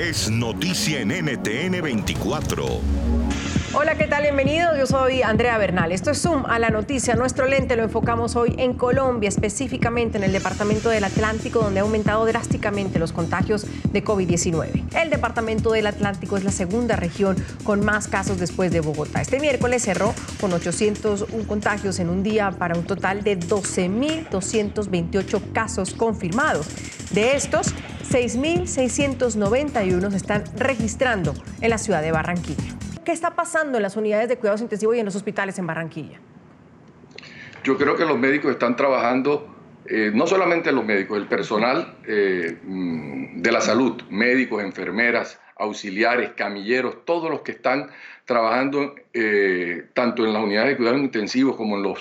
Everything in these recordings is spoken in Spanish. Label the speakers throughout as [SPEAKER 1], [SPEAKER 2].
[SPEAKER 1] es noticia en NTN 24.
[SPEAKER 2] Hola, ¿qué tal? Bienvenidos. Yo soy Andrea Bernal. Esto es Zoom a la noticia. Nuestro lente lo enfocamos hoy en Colombia, específicamente en el departamento del Atlántico, donde ha aumentado drásticamente los contagios de COVID-19. El departamento del Atlántico es la segunda región con más casos después de Bogotá. Este miércoles cerró con 801 contagios en un día para un total de 12.228 casos confirmados. De estos, 6.691 se están registrando en la ciudad de Barranquilla. ¿Qué está pasando en las unidades de cuidados intensivos y en los hospitales en Barranquilla?
[SPEAKER 3] Yo creo que los médicos están trabajando, eh, no solamente los médicos, el personal eh, mm, de la salud, médicos, enfermeras, auxiliares, camilleros, todos los que están trabajando eh, tanto en las unidades de cuidados intensivos como en las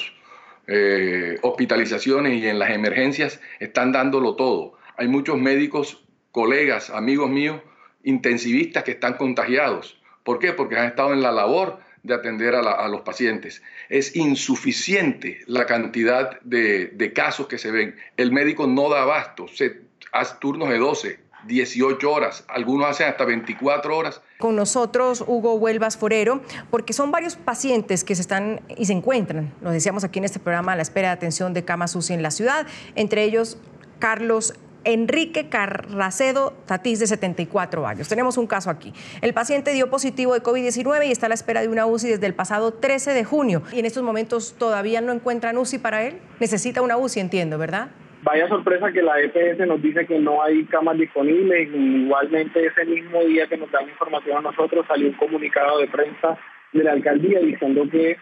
[SPEAKER 3] hospitalizaciones y en las emergencias, están dándolo todo. Hay muchos médicos, colegas, amigos míos, intensivistas que están contagiados ¿Por qué? Porque han estado en la labor de atender a, los pacientes. Es insuficiente la cantidad de, casos que se ven. El médico no da abasto, hace turnos de 12, 18 horas, algunos hacen hasta 24 horas.
[SPEAKER 2] Con nosotros Hugo Huelvas Forero, porque son varios pacientes que se están y se encuentran, lo decíamos aquí en este programa, a la espera de atención de cama UCI en la ciudad, entre ellos Carlos Enrique Carracedo Tatís, de 74 años. Tenemos un caso aquí. El paciente dio positivo de COVID-19 y está a la espera de una UCI desde el pasado 13 de junio. Y en estos momentos todavía no encuentran UCI para él. Necesita una UCI, entiendo, ¿verdad?
[SPEAKER 4] Vaya sorpresa que la EPS nos dice que no hay camas disponibles. Igualmente ese mismo día que nos dan información a nosotros salió un comunicado de prensa de la alcaldía diciendo que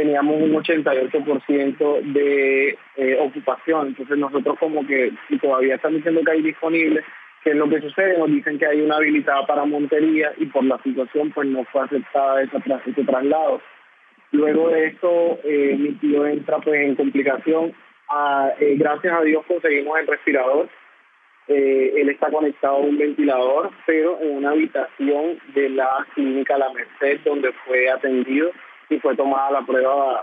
[SPEAKER 4] teníamos un 88% de eh, ocupación. Entonces nosotros como que si todavía están diciendo que hay disponible, ¿qué es lo que sucede? Nos dicen que hay una habilitada para Montería y por la situación pues no fue aceptada ese traslado. Luego de esto eh, mi tío entra pues en complicación. Eh, gracias a Dios conseguimos el respirador. él está conectado a un ventilador, pero en una habitación de la clínica La Merced donde fue atendido y fue tomada la prueba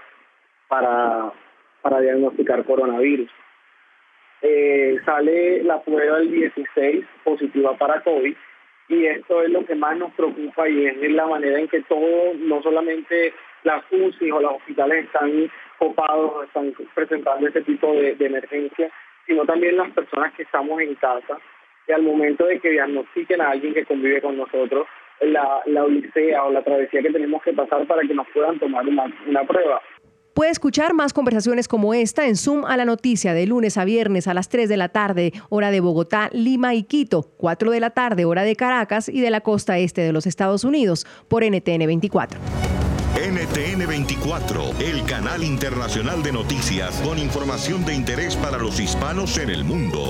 [SPEAKER 4] para, para diagnosticar coronavirus. Eh, sale la prueba del 16 positiva para COVID y esto es lo que más nos preocupa y es la manera en que todo, no solamente las UCI o los hospitales están copados, están presentando este tipo de, de emergencia, sino también las personas que estamos en casa y al momento de que diagnostiquen a alguien que convive con nosotros, la, la odisea o la travesía que tenemos que pasar para que nos puedan tomar una, una prueba.
[SPEAKER 2] Puede escuchar más conversaciones como esta en Zoom a la noticia de lunes a viernes a las 3 de la tarde, hora de Bogotá, Lima y Quito, 4 de la tarde, hora de Caracas y de la costa este de los Estados Unidos, por NTN 24.
[SPEAKER 1] NTN 24, el canal internacional de noticias con información de interés para los hispanos en el mundo.